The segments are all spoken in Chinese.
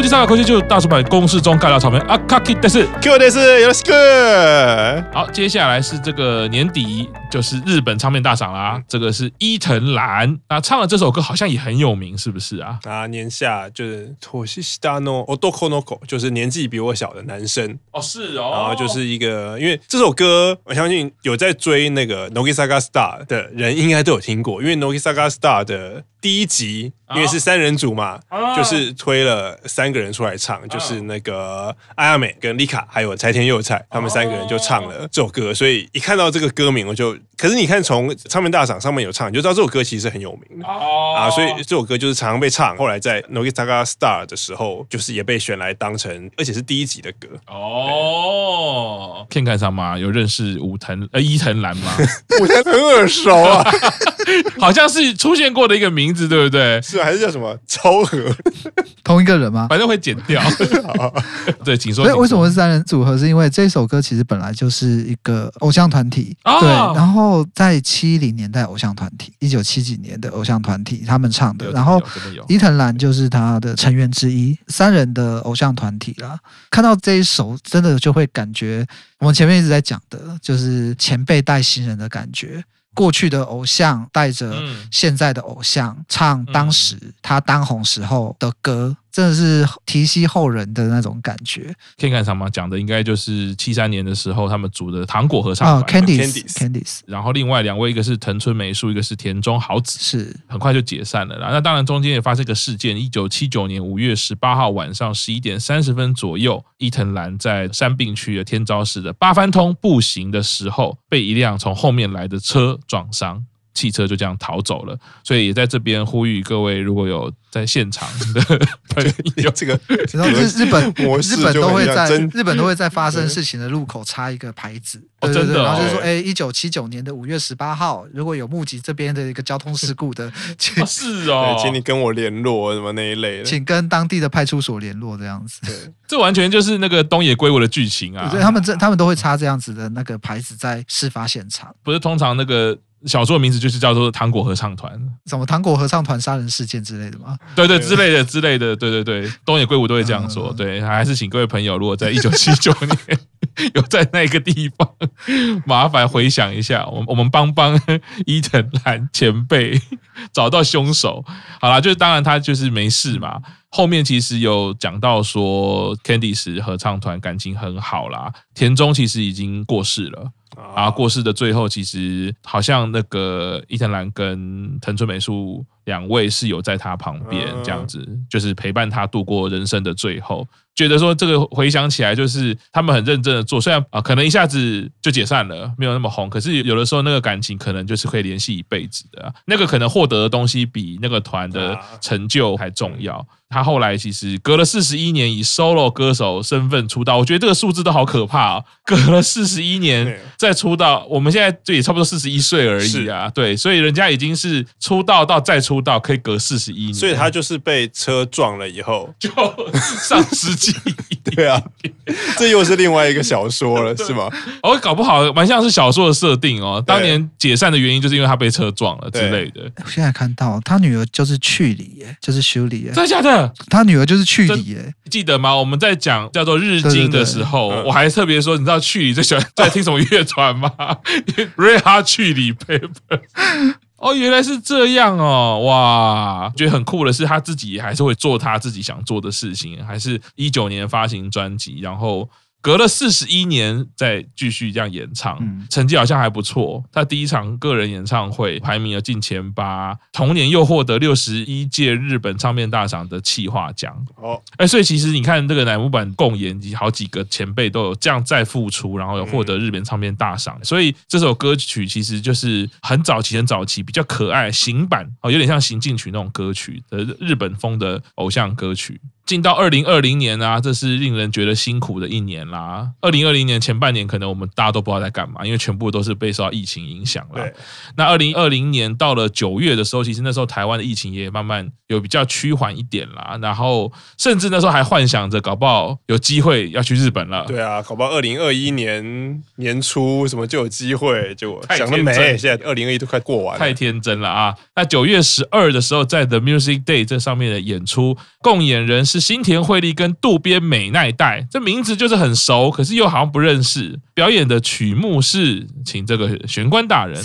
东武机上的科技就大叔版公式中盖到草莓啊，卡基但是 Q 但是有个。好，接下来是这个年底就是日本唱片大赏啦，这个是伊藤兰，那唱的这首歌好像也很有名，是不是啊？啊，年下就是托西西达诺奥多科诺口，就是年纪比我小的男生哦，是哦，然后就是一个，因为这首歌我相信有在追那个 Nogi Saga Star 的人应该都有听过，因为 Nogi Saga Star 的第一集。因为是三人组嘛，就是推了三个人出来唱，就是那个阿亚美跟丽卡还有柴田佑菜，他们三个人就唱了这首歌。所以一看到这个歌名，我就，可是你看从唱片大赏上面有唱，你就知道这首歌其实很有名的啊。所以这首歌就是常常被唱。后来在 Nogizaka Star 的时候，就是也被选来当成，而且是第一集的歌。哦，Ken 上吗？有认识武藤呃伊藤兰吗？武藤很耳熟啊，好像是出现过的一个名字，对不对？是。还是叫什么 超和？同一个人吗？反正会剪掉。对，请说。所以为什么是三人组合？是因为这首歌其实本来就是一个偶像团体。哦、对，然后在七零年代偶像团体，一九七几年的偶像团体，他们唱的。然后伊藤兰就是他的成员之一，三人的偶像团体啦。看到这一首，真的就会感觉我们前面一直在讲的，就是前辈带新人的感觉。过去的偶像带着现在的偶像唱当时他当红时候的歌。真的是提携后人的那种感觉。可以看什么讲的应该就是七三年的时候他们组的糖果合唱团 Candice，Candice。然后另外两位，一个是藤村美树，一个是田中豪子，是很快就解散了啦。那当然中间也发生一个事件，一九七九年五月十八号晚上十一点三十分左右，伊藤兰在山病区的天朝市的八幡通步行的时候，被一辆从后面来的车撞伤。汽车就这样逃走了，所以也在这边呼吁各位，如果有在现场的 朋友，这个然后日日本日本都会在日本都会在发生事情的路口插一个牌子，对对对，然后就是说，哎，一九七九年的五月十八号，如果有目击这边的一个交通事故的，请是哦，请你跟我联络什么那一类的，请跟当地的派出所联络这样子。对，这完全就是那个东野圭吾的剧情啊，对他们这他们都会插这样子的那个牌子在事发现场，不是通常那个。小说的名字就是叫做《糖果合唱团》，什么糖果合唱团杀人事件之类的吗？对对，之类的之类的，对对对，东野圭吾都会这样说。对，还是请各位朋友，如果在一九七九年有在那个地方，麻烦回想一下，我我们帮帮伊藤兰前辈找到凶手。好啦，就是当然他就是没事嘛。后面其实有讲到说，Candice 合唱团感情很好啦，田中其实已经过世了。啊，过世的最后，其实好像那个伊藤兰跟藤村美树两位是有在他旁边，这样子就是陪伴他度过人生的最后。觉得说这个回想起来，就是他们很认真的做，虽然啊可能一下子就解散了，没有那么红，可是有的时候那个感情可能就是可以联系一辈子的。那个可能获得的东西比那个团的成就还重要。他后来其实隔了四十一年以 solo 歌手身份出道，我觉得这个数字都好可怕啊！隔了四十一年再出道，我们现在就也差不多四十一岁而已啊。对，所以人家已经是出道到再出道可以隔四十一年，所以他就是被车撞了以后就丧失记忆。对啊，这又是另外一个小说了，是吗？哦，搞不好蛮像是小说的设定哦。当年解散的原因就是因为他被车撞了之类的。我现在看到他女儿就是去里耶，就是修理耶，真的假的？他女儿就是去里耶，记得吗？我们在讲叫做日经的时候，我还特别说，你知道去里最喜欢在听什么乐团吗？Red Hot Chili Peppers。哦，原来是这样哦，哇！觉得很酷的是，他自己还是会做他自己想做的事情，还是一九年发行专辑，然后。隔了四十一年再继续这样演唱，成绩好像还不错。他第一场个人演唱会排名了进前八，同年又获得六十一届日本唱片大赏的企划奖。哦，哎，所以其实你看这个乃木坂共演及，好几个前辈都有这样再复出，然后有获得日本唱片大赏。所以这首歌曲其实就是很早期、很早期比较可爱行版哦，有点像行进曲那种歌曲的日本风的偶像歌曲。进到二零二零年啊，这是令人觉得辛苦的一年啦。二零二零年前半年，可能我们大家都不知道在干嘛，因为全部都是被受到疫情影响了。那二零二零年到了九月的时候，其实那时候台湾的疫情也慢慢有比较趋缓一点啦。然后甚至那时候还幻想着，搞不好有机会要去日本了。对啊，搞不好二零二一年年初什么就有机会，就想得美。现在二零二一都快过完了，太天真了啊！那九月十二的时候，在 The Music Day 这上面的演出，共演人是。是新田惠利跟渡边美奈代，这名字就是很熟，可是又好像不认识。表演的曲目是，请这个玄关大人。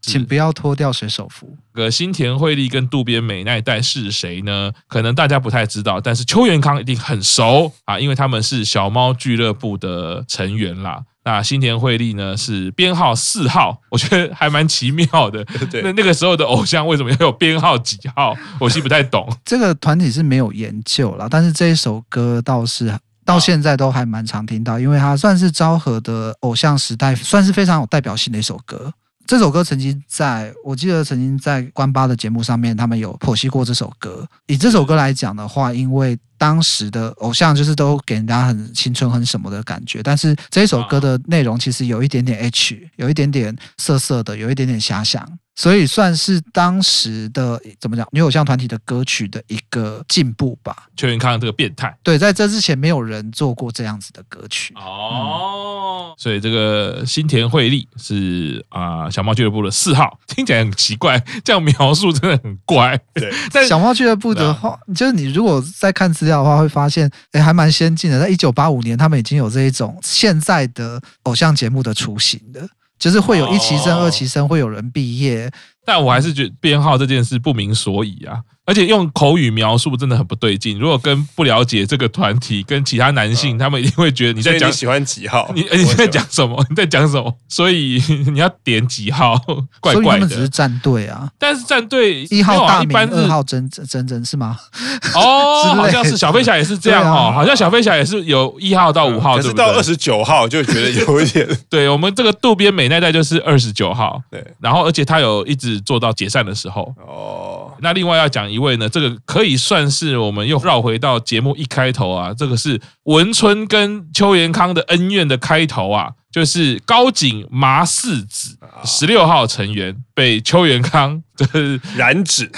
请不要脱掉水手服。个新田惠利跟渡边美奈代是谁呢？可能大家不太知道，但是邱元康一定很熟啊，因为他们是小猫俱乐部的成员啦。那新田惠利呢是编号四号，我觉得还蛮奇妙的。对，那那个时候的偶像为什么要有编号几号？我其实不太懂。这个团体是没有研究啦，但是这一首歌倒是到现在都还蛮常听到，因为它算是昭和的偶像时代，算是非常有代表性的一首歌。这首歌曾经在我记得曾经在关八的节目上面，他们有剖析过这首歌。以这首歌来讲的话，因为当时的偶像就是都给人家很青春、很什么的感觉，但是这一首歌的内容其实有一点点 H，有一点点涩涩的，有一点点遐想。所以算是当时的怎么讲女偶像团体的歌曲的一个进步吧。秋元康这个变态，对，在这之前没有人做过这样子的歌曲哦。嗯、所以这个新田惠利是啊、呃、小猫俱乐部的四号，听起来很奇怪，这样描述真的很怪。对，但小猫俱乐部的话，就是你如果在看资料的话，会发现哎还蛮先进的，在一九八五年他们已经有这一种现在的偶像节目的雏形的。就是会有一期生、二期生，会有人毕业，但我还是觉得编号这件事不明所以啊。而且用口语描述真的很不对劲。如果跟不了解这个团体，跟其他男性，他们一定会觉得你在讲你喜欢几号？你 你在讲什么？你在讲什么？所以你要点几号？怪怪的。所以他们只是战队啊。但是战队一号大名，二号真真真是吗？哦，好像是小飞侠也是这样哦。好像小飞侠也是有一号到五号，可是到二十九号就觉得有一点。对我们这个渡边美奈代就是二十九号。对，然后而且他有一直做到解散的时候。哦，那另外要讲一一位呢，这个可以算是我们又绕回到节目一开头啊，这个是文春跟邱元康的恩怨的开头啊，就是高井麻四子十六号成员被邱元康就是染指。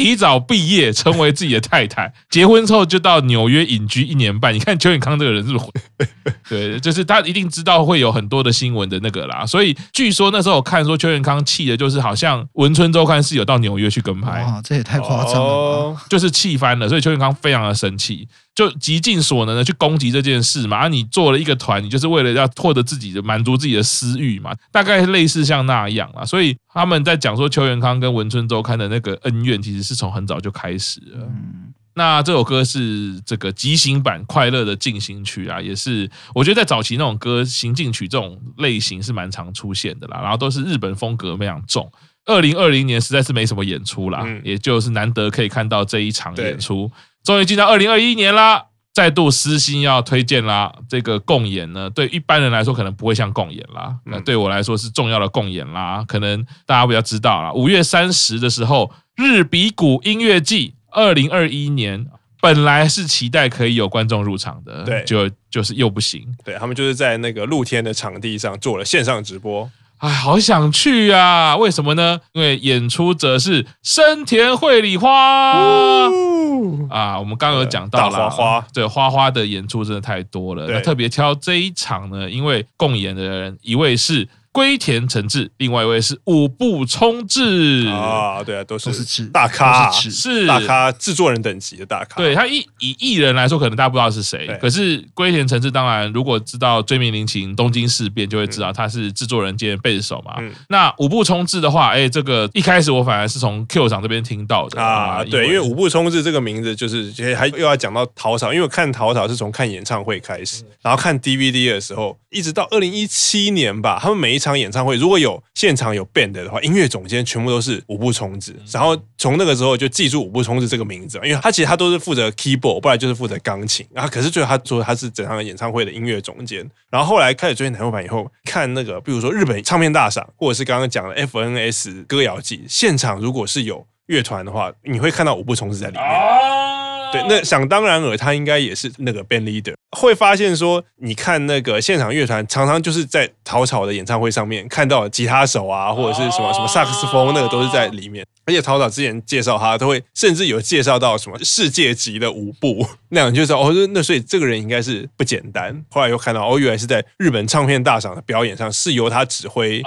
提早毕业，成为自己的太太。结婚之后就到纽约隐居一年半。你看邱永康这个人是不是？对，就是他一定知道会有很多的新闻的那个啦。所以据说那时候我看说邱永康气的，就是好像文春周刊是有到纽约去跟拍。哇，这也太夸张了，哦，就是气翻了。所以邱永康非常的生气。就极尽所能的去攻击这件事嘛，啊，你做了一个团，你就是为了要获得自己的满足自己的私欲嘛，大概类似像那样啊，所以他们在讲说邱元康跟文春周刊的那个恩怨，其实是从很早就开始了。嗯，那这首歌是这个即兴版《快乐的进行曲》啊，也是我觉得在早期那种歌行进曲这种类型是蛮常出现的啦，然后都是日本风格非常重。二零二零年实在是没什么演出啦，也就是难得可以看到这一场演出。终于进到二零二一年啦，再度私心要推荐啦。这个共演呢，对一般人来说可能不会像共演啦，那对我来说是重要的共演啦。可能大家比较知道啦，五月三十的时候，日比谷音乐季二零二一年本来是期待可以有观众入场的，对，就就是又不行。对，他们就是在那个露天的场地上做了线上直播。哎，好想去啊！为什么呢？因为演出者是生田绘里花啊。我们刚刚有讲到了，花花对花花的演出真的太多了。那特别挑这一场呢，因为共演的人一位是。龟田诚治，另外一位是五部冲志啊，对啊，都是大咖，是大咖制作人等级的大咖。对他以以艺人来说，可能大家不知道是谁，可是龟田诚治当然，如果知道追名林檎东京事变，就会知道他是制作人兼贝斯手嘛。那五部冲志的话，哎，这个一开始我反而是从 Q 厂这边听到的。啊，对，因为五部冲志这个名字就是还又要讲到陶草，因为我看陶草是从看演唱会开始，然后看 DVD 的时候，一直到二零一七年吧，他们每一场演唱会如果有现场有 band 的话，音乐总监全部都是五步充子，然后从那个时候就记住五步充子这个名字，因为他其实他都是负责 keyboard，不然就是负责钢琴，然后可是最后他说他是整场演唱会的音乐总监，然后后来开始追台湾版以后，看那个比如说日本唱片大赏，或者是刚刚讲的 FNS 歌谣季现场，如果是有乐团的话，你会看到五步充子在里面。对，那想当然尔，他应该也是那个 band leader。会发现说，你看那个现场乐团，常常就是在草草的演唱会上面看到吉他手啊，或者是什么什么萨克斯风，那个都是在里面。而且陶导之前介绍他，都会甚至有介绍到什么世界级的舞步那样，就是哦，那所以这个人应该是不简单。后来又看到哦，原来是在日本唱片大赏的表演上是由他指挥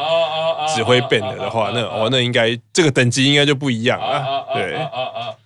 指挥 band 的话，那哦，那应该这个等级应该就不一样了。对。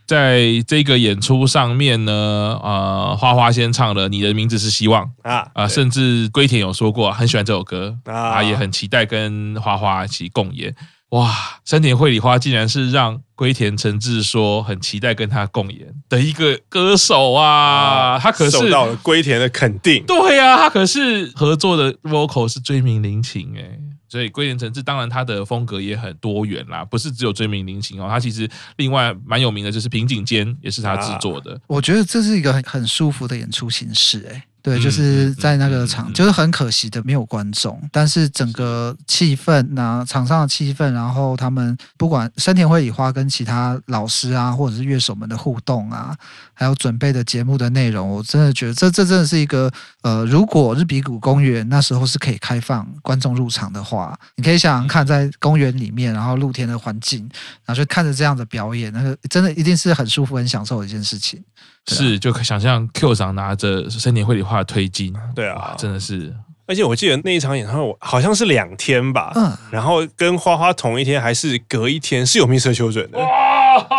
在这个演出上面呢，呃，花花先唱了《你的名字是希望》啊，啊、呃，甚至龟田有说过很喜欢这首歌啊，也很期待跟花花一起共演。哇，山田惠里花竟然是让龟田诚治说很期待跟他共演的一个歌手啊，他可是受到了龟田的肯定。对呀、啊，他可是合作的 vocal 是追名林琴哎。所以龟田诚治当然他的风格也很多元啦，不是只有追名林琴哦，他其实另外蛮有名的就是平井坚也是他制作的。我觉得这是一个很很舒服的演出形式诶。对，就是在那个场，就是很可惜的没有观众，但是整个气氛呐，场上的气氛，然后他们不管山田惠里花跟其他老师啊，或者是乐手们的互动啊，还有准备的节目的内容，我真的觉得这这真的是一个呃，如果日比谷公园那时候是可以开放观众入场的话，你可以想想看，在公园里面，然后露天的环境，然后就看着这样的表演，那个真的一定是很舒服、很享受的一件事情。是，就可想象 Q 长拿着森田绘里画的推进，对啊，真的是。而且我记得那一场演唱会好像是两天吧，嗯，然后跟花花同一天还是隔一天是有 Mr. Children 的，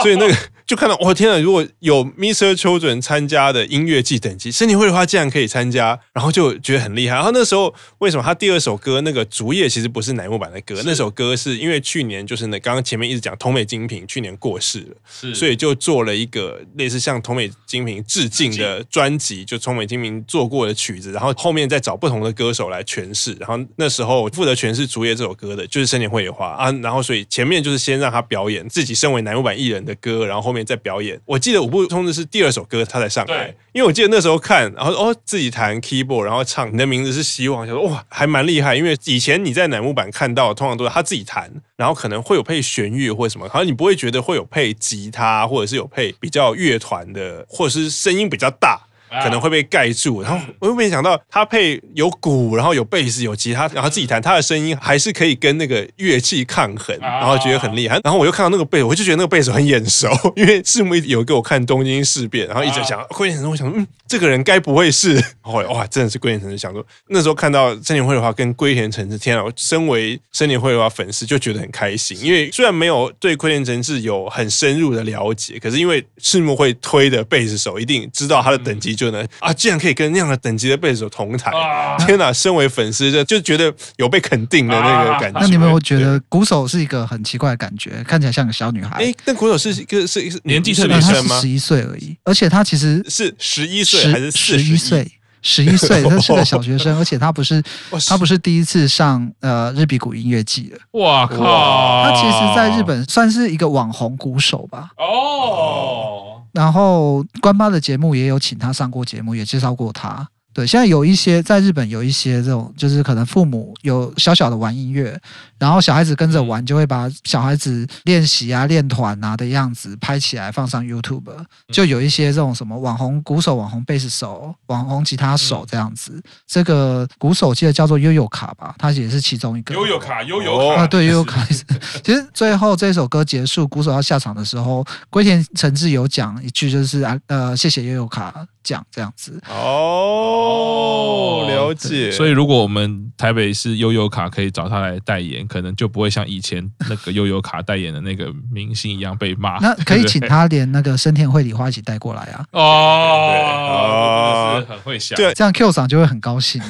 所以那个。就看到，我、哦、天呐，如果有 Mr. Children 参加的音乐季等级，山田绘里花竟然可以参加，然后就觉得很厉害。然后那时候为什么他第二首歌那个竹叶其实不是乃木坂的歌？那首歌是因为去年就是那刚刚前面一直讲桐美精品去年过世了，是所以就做了一个类似向桐美精品致敬的专辑，就桐美精品做过的曲子，然后后面再找不同的歌手来诠释。然后那时候负责诠释竹叶这首歌的就是山田绘里花啊。然后所以前面就是先让他表演自己身为乃木坂艺人的歌，然后后面。在表演，我记得五步通知是第二首歌，他才上来。因为我记得那时候看，然后哦自己弹 keyboard，然后唱你的名字是希望，想说哇还蛮厉害。因为以前你在乃木坂看到，通常都是他自己弹，然后可能会有配弦乐或什么，好像你不会觉得会有配吉他，或者是有配比较乐团的，或者是声音比较大。可能会被盖住，然后我又没想到他配有鼓，然后有贝斯，有吉他，然后自己弹，他的声音还是可以跟那个乐器抗衡，然后觉得很厉害。然后我又看到那个贝斯，我就觉得那个贝斯很眼熟，因为赤木有给我看东京事变，然后一直想龟田我想，嗯，这个人该不会是？后来哇，真的是龟田诚治，想说那时候看到森田绘里花跟龟田诚治，天啊！我身为森田绘里花粉丝就觉得很开心，因为虽然没有对龟田诚治有很深入的了解，可是因为赤木会推的贝斯手，一定知道他的等级。就能啊，竟然可以跟那样的等级的贝斯手同台！啊、天哪，身为粉丝就就觉得有被肯定的那个感觉。那你们有觉得鼓手是一个很奇怪的感觉，看起来像个小女孩？哎，但鼓手是一个是是年纪特别小吗？十一岁而已，而且他其实是十一岁还是十一岁？十一岁，他是个小学生，而且他不是他不是第一次上呃日比谷音乐季了。哇靠！他其实在日本算是一个网红鼓手吧。哦。然后关八的节目也有请他上过节目，也介绍过他。对，现在有一些在日本有一些这种，就是可能父母有小小的玩音乐，然后小孩子跟着玩，就会把小孩子练习啊、练团啊的样子拍起来放上 YouTube，就有一些这种什么网红鼓手、网红贝斯手、网红吉他手这样子。这个鼓手记得叫做悠悠卡吧，他也是其中一个。悠悠卡，悠悠卡啊，对，悠悠卡。其实最后这首歌结束，鼓手要下场的时候，龟田诚治有讲一句，就是啊，呃，谢谢悠悠卡。讲这样子哦，了解。所以如果我们台北市悠游卡可以找他来代言，可能就不会像以前那个悠游卡代言的那个明星一样被骂。那可以请他连那个生田绘里花一起带过来啊！哦，很会想，对，这样 Q 赏就会很高兴。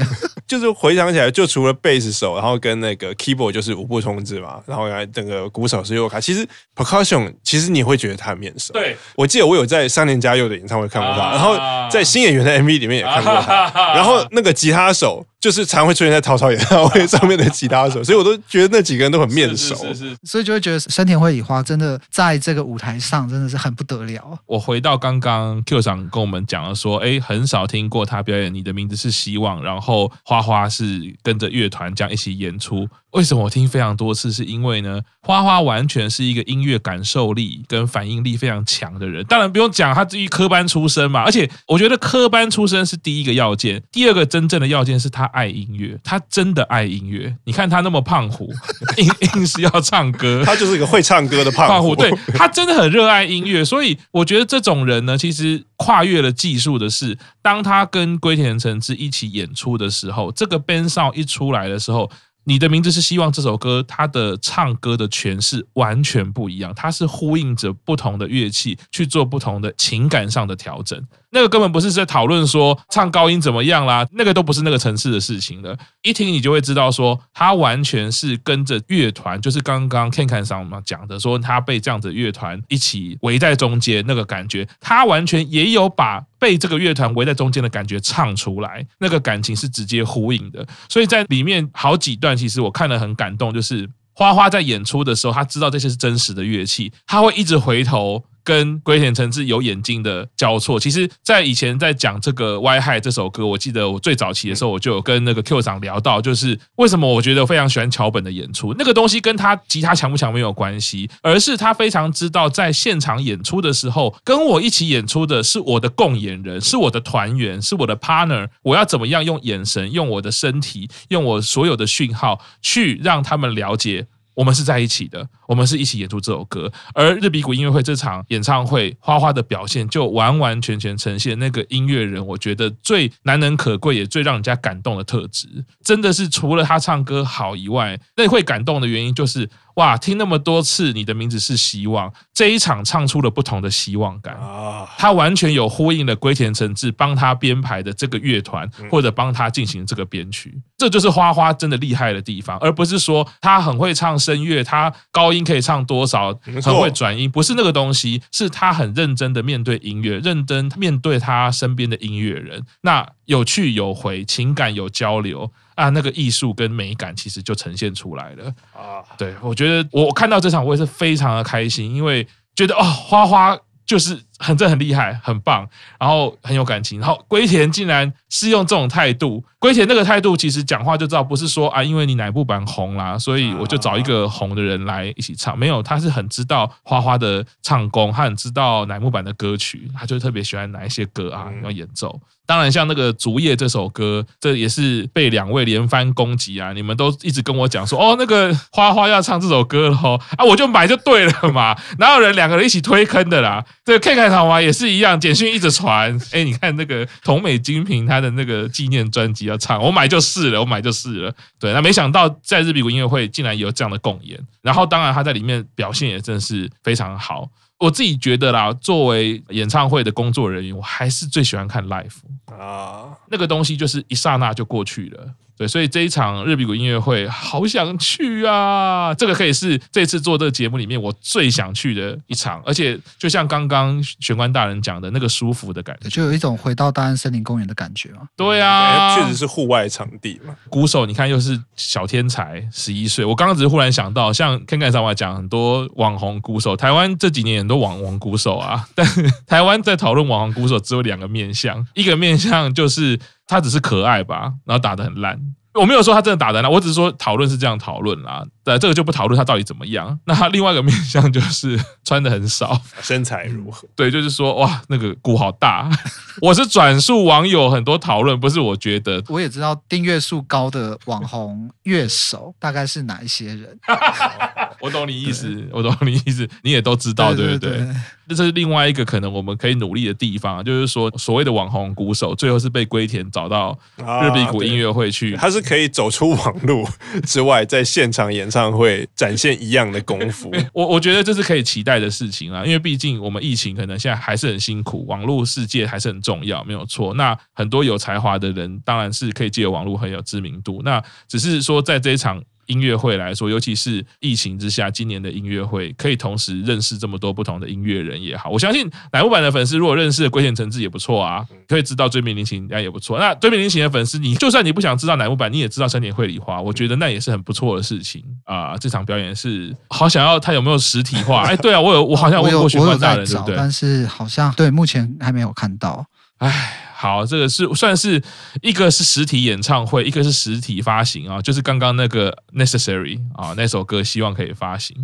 就是回想起来，就除了贝斯手，然后跟那个 keyboard 就是五步冲志嘛，然后来整个鼓手是悠游卡。其实 percussion 其实你会觉得他很面熟。对，我记得我有在三年嘉佑的演唱会看过他，然后。在新演员的 MV 里面也看过他，然后那个吉他手就是常会出现在草草演唱会上面的吉他手，所以我都觉得那几个人都很面熟，是，是，是，是，所以就会觉得山田惠里花真的在这个舞台上真的是很不得了。我回到刚刚 Q 长跟我们讲了说，哎，很少听过他表演《你的名字是希望》，然后花花是跟着乐团这样一起演出，为什么我听非常多次？是因为呢，花花完全是一个音乐感受力跟反应力非常强的人。当然不用讲，他至于科班出身嘛。而且我觉得科班出身是第一个要件，第二个真正的要件是他爱音乐，他真的爱音乐。你看他那么胖虎，硬硬是要唱歌，他就是一个会唱歌的胖虎。对，他真的很热爱音乐，所以我觉得这种人呢，其实跨越了技术的是，当他跟龟田诚治一起演出的时候，这个 band sound 一出来的时候。你的名字是希望这首歌，它的唱歌的诠释完全不一样，它是呼应着不同的乐器去做不同的情感上的调整。那个根本不是在讨论说唱高音怎么样啦，那个都不是那个层次的事情了。一听你就会知道说，他完全是跟着乐团，就是刚刚 Ken Ken 上讲的，说他被这样子乐团一起围在中间那个感觉，他完全也有把被这个乐团围在中间的感觉唱出来，那个感情是直接呼应的。所以在里面好几段，其实我看了很感动，就是花花在演出的时候，他知道这些是真实的乐器，他会一直回头。跟龟田诚治有眼睛的交错，其实，在以前在讲这个《歪害》这首歌，我记得我最早期的时候，我就有跟那个 Q 长聊到，就是为什么我觉得我非常喜欢桥本的演出，那个东西跟他吉他强不强没有关系，而是他非常知道在现场演出的时候，跟我一起演出的是我的共演人，是我的团员，是我的 partner，我要怎么样用眼神、用我的身体、用我所有的讯号去让他们了解。我们是在一起的，我们是一起演出这首歌，而日比谷音乐会这场演唱会，花花的表现就完完全全呈现那个音乐人，我觉得最难能可贵也最让人家感动的特质，真的是除了他唱歌好以外，那会感动的原因就是。哇，听那么多次，你的名字是希望这一场唱出了不同的希望感。啊！他完全有呼应了龟田诚治帮他编排的这个乐团，或者帮他进行这个编曲，这就是花花真的厉害的地方，而不是说他很会唱声乐，他高音可以唱多少，很会转音，不是那个东西，是他很认真的面对音乐，认真面对他身边的音乐人，那有去有回，情感有交流。啊，那个艺术跟美感其实就呈现出来了啊！对，我觉得我看到这场我也是非常的开心，因为觉得哦，花花就是很正很厉害，很棒，然后很有感情，然后龟田竟然是用这种态度，龟田那个态度其实讲话就知道不是说啊，因为你乃木版红啦，所以我就找一个红的人来一起唱，没有，他是很知道花花的唱功，他很知道乃木坂的歌曲，他就特别喜欢哪一些歌啊要演奏。当然，像那个《竹叶》这首歌，这也是被两位连番攻击啊！你们都一直跟我讲说，哦，那个花花要唱这首歌了哦，啊，我就买就对了嘛，哪有人两个人一起推坑的啦？这个 K 开头嘛也是一样，简讯一直传，哎，你看那个同美精品他的那个纪念专辑要唱，我买就是了，我买就是了。对，那没想到在日比谷音乐会竟然有这样的共演，然后当然他在里面表现也真是非常好。我自己觉得啦，作为演唱会的工作人员，我还是最喜欢看 live 啊，那个东西就是一刹那就过去了。对，所以这一场日比谷音乐会好想去啊！这个可以是这次做这个节目里面我最想去的一场，而且就像刚刚玄关大人讲的那个舒服的感觉，就有一种回到大安森林公园的感觉嘛。对啊，确实是户外场地嘛。鼓手你看又是小天才，十一岁。我刚刚只是忽然想到，像看看上我讲很多网红鼓手，台湾这几年很多网红鼓手啊，但 台湾在讨论网红鼓手只有两个面向，一个面向就是。他只是可爱吧，然后打的很烂。我没有说他真的打得烂，我只是说讨论是这样讨论啦。对，这个就不讨论他到底怎么样。那他另外一个面向就是 穿的很少，身材如何？对，就是说哇，那个鼓好大。我是转述网友很多讨论，不是我觉得。我也知道订阅数高的网红乐手大概是哪一些人。我懂你意思，我懂你意思，你也都知道，对不对？这是另外一个可能我们可以努力的地方，就是说所谓的网红鼓手，最后是被龟田找到日比谷音乐会去，他是可以走出网络之外，在现场演唱会展现一样的功夫。我我觉得这是可以期待的事情啊，因为毕竟我们疫情可能现在还是很辛苦，网络世界还是很重要，没有错。那很多有才华的人当然是可以借由网络很有知名度，那只是说在这一场。音乐会来说，尤其是疫情之下，今年的音乐会可以同时认识这么多不同的音乐人也好。我相信乃木坂的粉丝如果认识龟田诚治也不错啊，可以知道追名林檎应该也不错。那追名林檎的粉丝，你就算你不想知道乃木坂，你也知道山田绘里花，我觉得那也是很不错的事情啊。这场表演是好想要他有没有实体化？哎，对啊，我有，我好像问过玄关大人，对不对？但是好像对，目前还没有看到。哎。好，这个是算是一个是实体演唱会，一个是实体发行啊，就是刚刚那个 Necessary 啊那首歌，希望可以发行。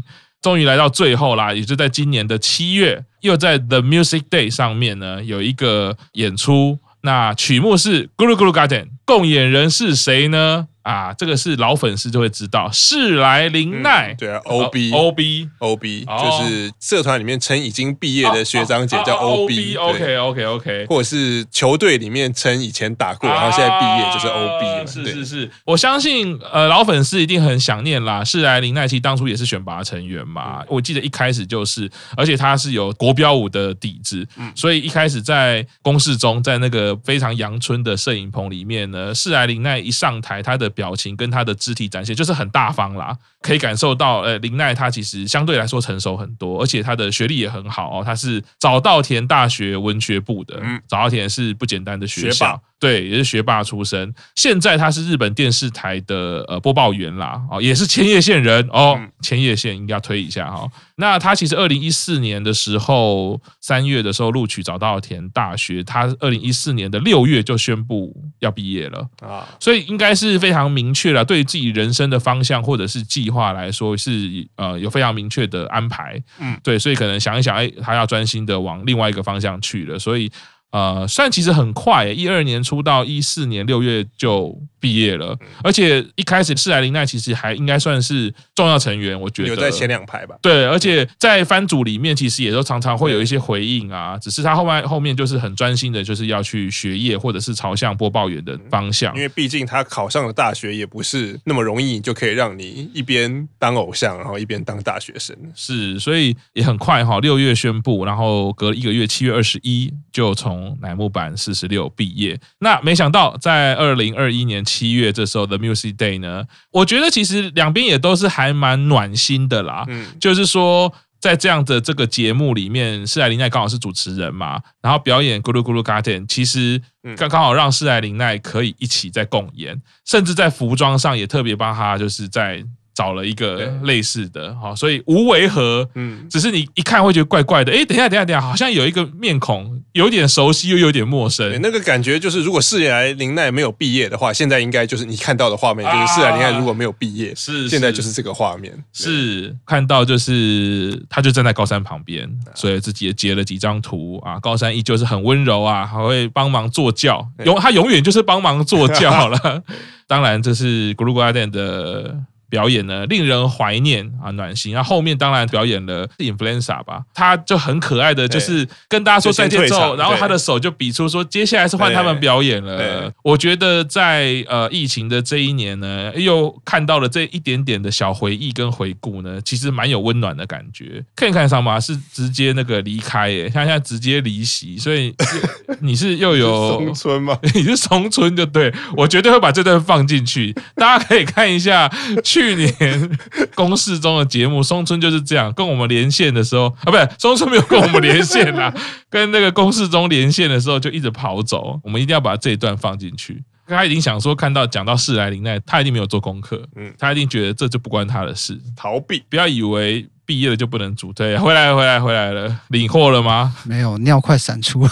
终于来到最后啦，也就在今年的七月，又在 The Music Day 上面呢有一个演出，那曲目是 Guru Guru Garden，共演人是谁呢？啊，这个是老粉丝就会知道，世来林奈、嗯，对啊，O B O B O B，就是社团里面称已经毕业的学长姐叫 O B，OK OK OK，或者是球队里面称以前打过，然后现在毕业就是 O B，了、是是是，我相信呃老粉丝一定很想念啦，世来林奈其实当初也是选拔成员嘛，我记得一开始就是，而且他是有国标舞的底子，所以一开始在公视中，在那个非常阳春的摄影棚里面呢，世来林奈一上台，他的表情跟他的肢体展现就是很大方啦，可以感受到，呃，林奈他其实相对来说成熟很多，而且他的学历也很好哦，他是早稻田大学文学部的，嗯，早稻田是不简单的学校。对，也是学霸出身。现在他是日本电视台的呃播报员啦，哦，也是千叶县人。哦，千叶县应该要推一下哈、哦。那他其实二零一四年的时候，三月的时候录取早稻田大学，他二零一四年的六月就宣布要毕业了。啊，所以应该是非常明确了，对于自己人生的方向或者是计划来说是呃有非常明确的安排。嗯，对，所以可能想一想，哎，他要专心的往另外一个方向去了，所以。呃，虽然其实很快，一二年出道一四年六月就毕业了，而且一开始世来林奈其实还应该算是重要成员，我觉得有在前两排吧。对，而且在番组里面，其实也都常常会有一些回应啊，只是他后面后面就是很专心的，就是要去学业或者是朝向播报员的方向。因为毕竟他考上了大学，也不是那么容易就可以让你一边当偶像，然后一边当大学生。是，所以也很快哈，六月宣布，然后隔了一个月，七月二十一就从。乃木坂四十六毕业，那没想到在二零二一年七月这时候的 Music Day 呢，我觉得其实两边也都是还蛮暖心的啦。嗯，就是说在这样的这个节目里面，世来林奈刚好是主持人嘛，然后表演《咕噜咕噜 Garden》，其实刚刚好让世来林奈可以一起在共演，甚至在服装上也特别帮他就是在。找了一个类似的哈，所以无违和，嗯，只是你一看会觉得怪怪的，哎，等一下，等一下，等一下，好像有一个面孔有点熟悉又有点陌生，那个感觉就是，如果世来林奈没有毕业的话，现在应该就是你看到的画面，就是世来林奈如果没有毕业，是现在就是这个画面，是。看到就是他就站在高山旁边，所以自己也截了几张图啊，高山依旧是很温柔啊，还会帮忙坐教，永他永远就是帮忙坐教了，当然这是 Guru Guru Garden 的。表演呢，令人怀念啊，暖心。然后后面当然表演了 Influenza 吧，他就很可爱的就是跟大家说再见之后，然后他的手就比出说接下来是换他们表演了。我觉得在呃疫情的这一年呢，又看到了这一点点的小回忆跟回顾呢，其实蛮有温暖的感觉。看看上吗是直接那个离开耶，像现在直接离席，所以 你是又有松村吗？你是松村就对，我绝对会把这段放进去，大家可以看一下。去年公视中的节目，松村就是这样跟我们连线的时候啊，不是松村没有跟我们连线啦，跟那个公视中连线的时候就一直跑走。我们一定要把这一段放进去。他已经想说看到讲到世来林奈，他一定没有做功课，嗯，他一定觉得这就不关他的事，逃避。不要以为毕业了就不能组队，回来回来回来了，领货了吗？没有，尿快闪出来。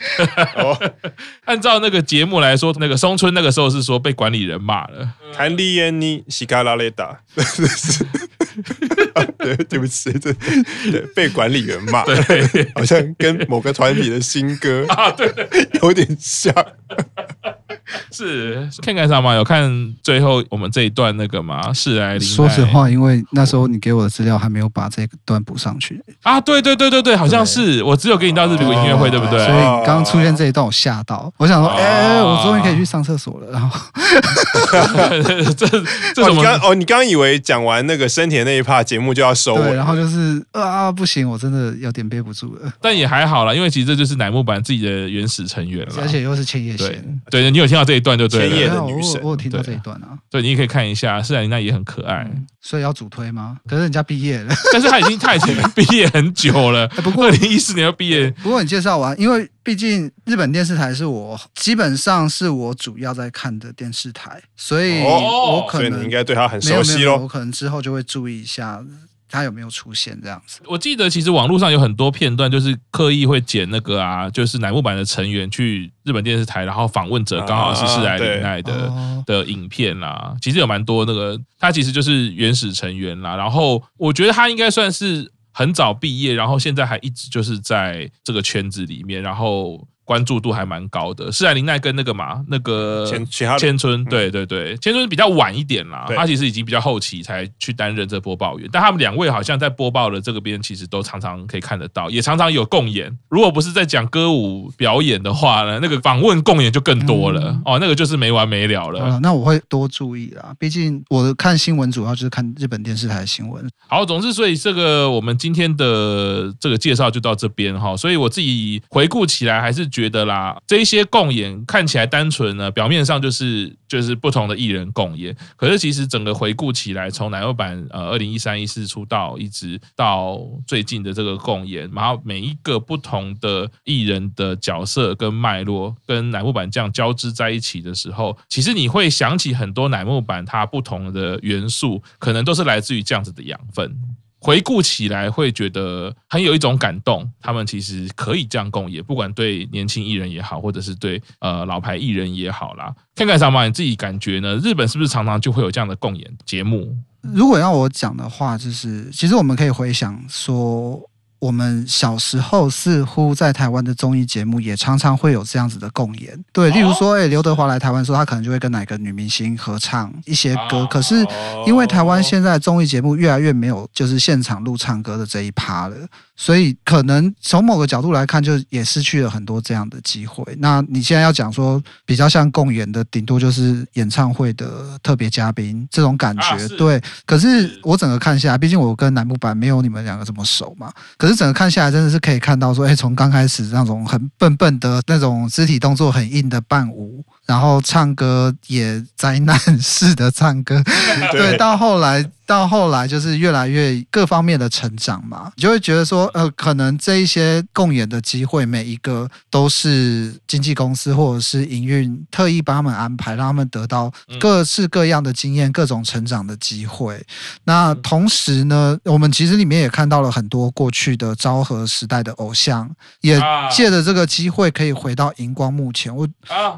按照那个节目来说，那个松村那个时候是说被管理人骂了。看利安尼西卡拉雷达，对，对不起，这被管理员骂，对，好像跟某个团体的新歌啊，对对，有点像。是看看啥吗？有看最后我们这一段那个吗？是来林捺。说实话，因为那时候你给我的资料还没有把这个段补上去啊。对对对对对，好像是我只有给你到日本音乐会，对不对？所以刚刚出现这一段，我吓到，我想说，哎，我终于可以去上厕所了。然后，这这怎么？哦，你刚刚以为讲完那个生田那一 part 节目就要收尾，然后就是啊，不行，我真的有点憋不住了。但也还好啦，因为其实这就是乃木坂自己的原始成员了，而且又是千叶县。对，你有听到这一段就对了。千叶的女神，我有听到这一段啊。对，你也可以看一下，世来林捺也很可爱。所以要主推吗？可是人家毕业了，但是他已经他已经毕业很久了。不过 二零一四年要毕业。不过你介绍完，因为毕竟日本电视台是我基本上是我主要在看的电视台，所以我可能应该对他很熟悉喽。我可能之后就会注意一下。他有没有出现这样子？我记得其实网络上有很多片段，就是刻意会剪那个啊，就是乃木坂的成员去日本电视台，然后访问者刚好是世代林奈的、啊、的影片啦。其实有蛮多那个，他其实就是原始成员啦。然后我觉得他应该算是很早毕业，然后现在还一直就是在这个圈子里面，然后。关注度还蛮高的，是在林奈跟那个嘛，那个千千春，对对对，千春比较晚一点啦，他其实已经比较后期才去担任这播报员，但他们两位好像在播报的这个边，其实都常常可以看得到，也常常有共演。如果不是在讲歌舞表演的话呢，那个访问共演就更多了、嗯、哦，那个就是没完没了了。嗯、那我会多注意啦，毕竟我看新闻主要就是看日本电视台的新闻。好，总之，所以这个我们今天的这个介绍就到这边哈，所以我自己回顾起来还是觉觉得啦，这些共演看起来单纯呢，表面上就是就是不同的艺人共演，可是其实整个回顾起来，从乃木坂呃二零一三一四出道，一直到最近的这个共演，然后每一个不同的艺人的角色跟脉络，跟乃木坂这样交织在一起的时候，其实你会想起很多乃木坂它不同的元素，可能都是来自于这样子的养分。回顾起来会觉得很有一种感动，他们其实可以这样共演，不管对年轻艺人也好，或者是对呃老牌艺人也好啦。看看什么你自己感觉呢？日本是不是常常就会有这样的共演节目？如果要我讲的话，就是其实我们可以回想说。我们小时候似乎在台湾的综艺节目也常常会有这样子的共演，对，例如说，哎，刘德华来台湾的时候，他可能就会跟哪个女明星合唱一些歌。可是因为台湾现在综艺节目越来越没有就是现场录唱歌的这一趴了。所以可能从某个角度来看，就也失去了很多这样的机会。那你现在要讲说比较像共演的，顶多就是演唱会的特别嘉宾这种感觉，对。可是我整个看下来，毕竟我跟南木板没有你们两个这么熟嘛。可是整个看下来，真的是可以看到说，哎，从刚开始那种很笨笨的那种肢体动作很硬的伴舞，然后唱歌也灾难式的唱歌，对，到后来。到后来就是越来越各方面的成长嘛，你就会觉得说，呃，可能这一些共演的机会，每一个都是经纪公司或者是营运特意帮他们安排，让他们得到各式各样的经验、各种成长的机会。那同时呢，我们其实里面也看到了很多过去的昭和时代的偶像，也借着这个机会可以回到荧光幕前。我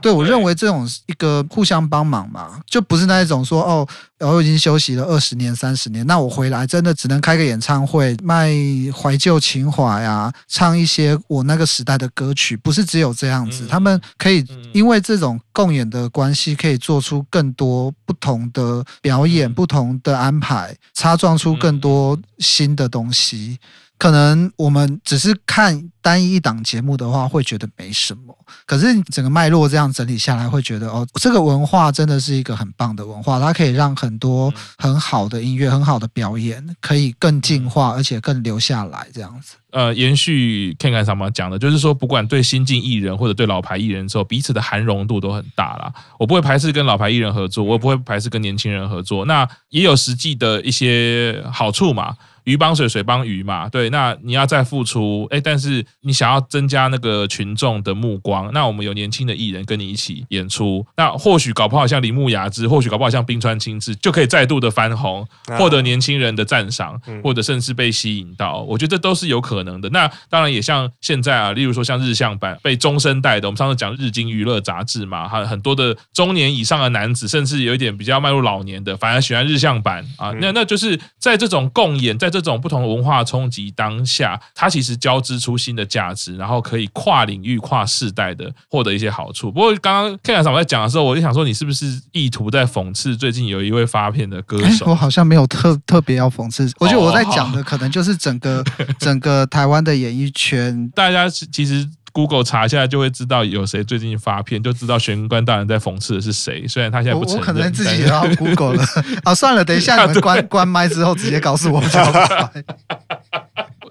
对我认为这种一个互相帮忙嘛，就不是那一种说哦。然后已经休息了二十年、三十年，那我回来真的只能开个演唱会，卖怀旧情怀呀，唱一些我那个时代的歌曲，不是只有这样子。他们可以因为这种共演的关系，可以做出更多不同的表演、不同的安排，擦撞出更多新的东西。可能我们只是看单一一档节目的话，会觉得没什么。可是整个脉络这样整理下来，会觉得哦，这个文化真的是一个很棒的文化，它可以让很多很好的音乐、很好的表演可以更进化，而且更留下来这样子。呃，延续 Ken 干什么讲的，就是说，不管对新进艺人或者对老牌艺人之后，彼此的涵容度都很大啦。我不会排斥跟老牌艺人合作，我也不会排斥跟年轻人合作。那也有实际的一些好处嘛。鱼帮水，水帮鱼嘛，对，那你要再付出，哎，但是你想要增加那个群众的目光，那我们有年轻的艺人跟你一起演出，那或许搞不好像铃木雅之，或许搞不好像冰川清志，就可以再度的翻红，获得年轻人的赞赏，或者甚至被吸引到，我觉得这都是有可能的。那当然也像现在啊，例如说像日向版被中生代的，我们上次讲日经娱乐杂志嘛，还有很多的中年以上的男子，甚至有一点比较迈入老年的，反而喜欢日向版啊，那那就是在这种共演在。这种不同的文化冲击当下，它其实交织出新的价值，然后可以跨领域、跨世代的获得一些好处。不过，刚刚 Ken 嫂在讲的时候，我就想说，你是不是意图在讽刺最近有一位发片的歌手？我 好像没有特特别要讽刺，我觉得我在讲的可能就是整个整个台湾的演艺圈，大家其实。Google 查一下就会知道有谁最近发片，就知道玄关大人在讽刺的是谁。虽然他现在不承认，我可能自己也要 Google 了。啊，算了，等一下你们关 关麦之后直接告诉我比较快。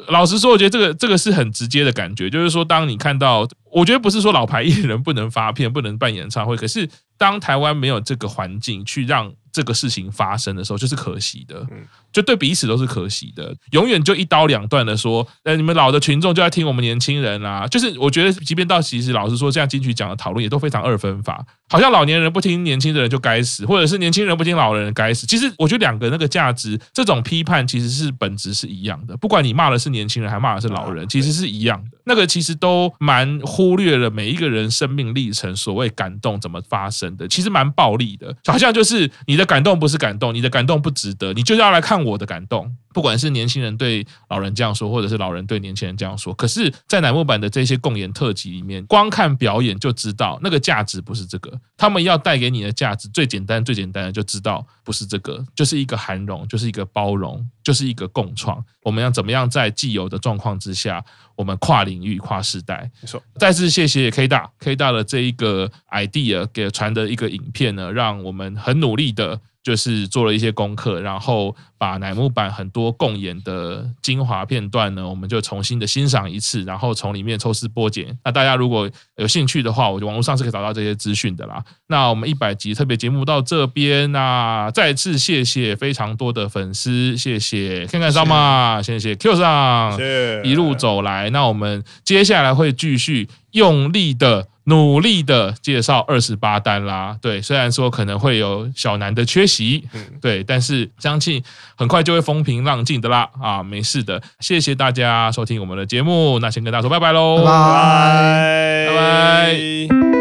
老实说，我觉得这个这个是很直接的感觉，就是说，当你看到我觉得不是说老牌艺人不能发片、不能办演唱会，可是当台湾没有这个环境去让这个事情发生的时候，就是可惜的。就对彼此都是可惜的，永远就一刀两断的说，呃，你们老的群众就要听我们年轻人啦。就是我觉得，即便到其实老实说，这样金曲奖的讨论也都非常二分法，好像老年人不听年轻的人就该死，或者是年轻人不听老人该死。其实我觉得两个那个价值，这种批判其实是本质是一样的。不管你骂的是年轻人，还骂的是老人，其实是一样的。那个其实都蛮忽略了每一个人生命历程，所谓感动怎么发生的，其实蛮暴力的。好像就是你的感动不是感动，你的感动不值得，你就是要来看。我的感动，不管是年轻人对老人这样说，或者是老人对年轻人这样说，可是，在乃木坂的这些共演特辑里面，光看表演就知道那个价值不是这个。他们要带给你的价值，最简单、最简单的就知道不是这个，就是一个涵容，就是一个包容，就是一个共创。我们要怎么样在既有的状况之下，我们跨领域、跨世代？没错。再次谢谢 K 大 K 大的这一个 idea 给传的一个影片呢，让我们很努力的。就是做了一些功课，然后把乃木坂很多共演的精华片段呢，我们就重新的欣赏一次，然后从里面抽丝剥茧。那大家如果有兴趣的话，我就网络上是可以找到这些资讯的啦。那我们一百集特别节目到这边，那再次谢谢非常多的粉丝，谢谢看看上嘛，谢谢 Q 上，一路走来。那我们接下来会继续用力的。努力的介绍二十八单啦，对，虽然说可能会有小南的缺席，对，但是相信很快就会风平浪静的啦，啊，没事的，谢谢大家收听我们的节目，那先跟大家说拜拜喽，拜拜，拜拜。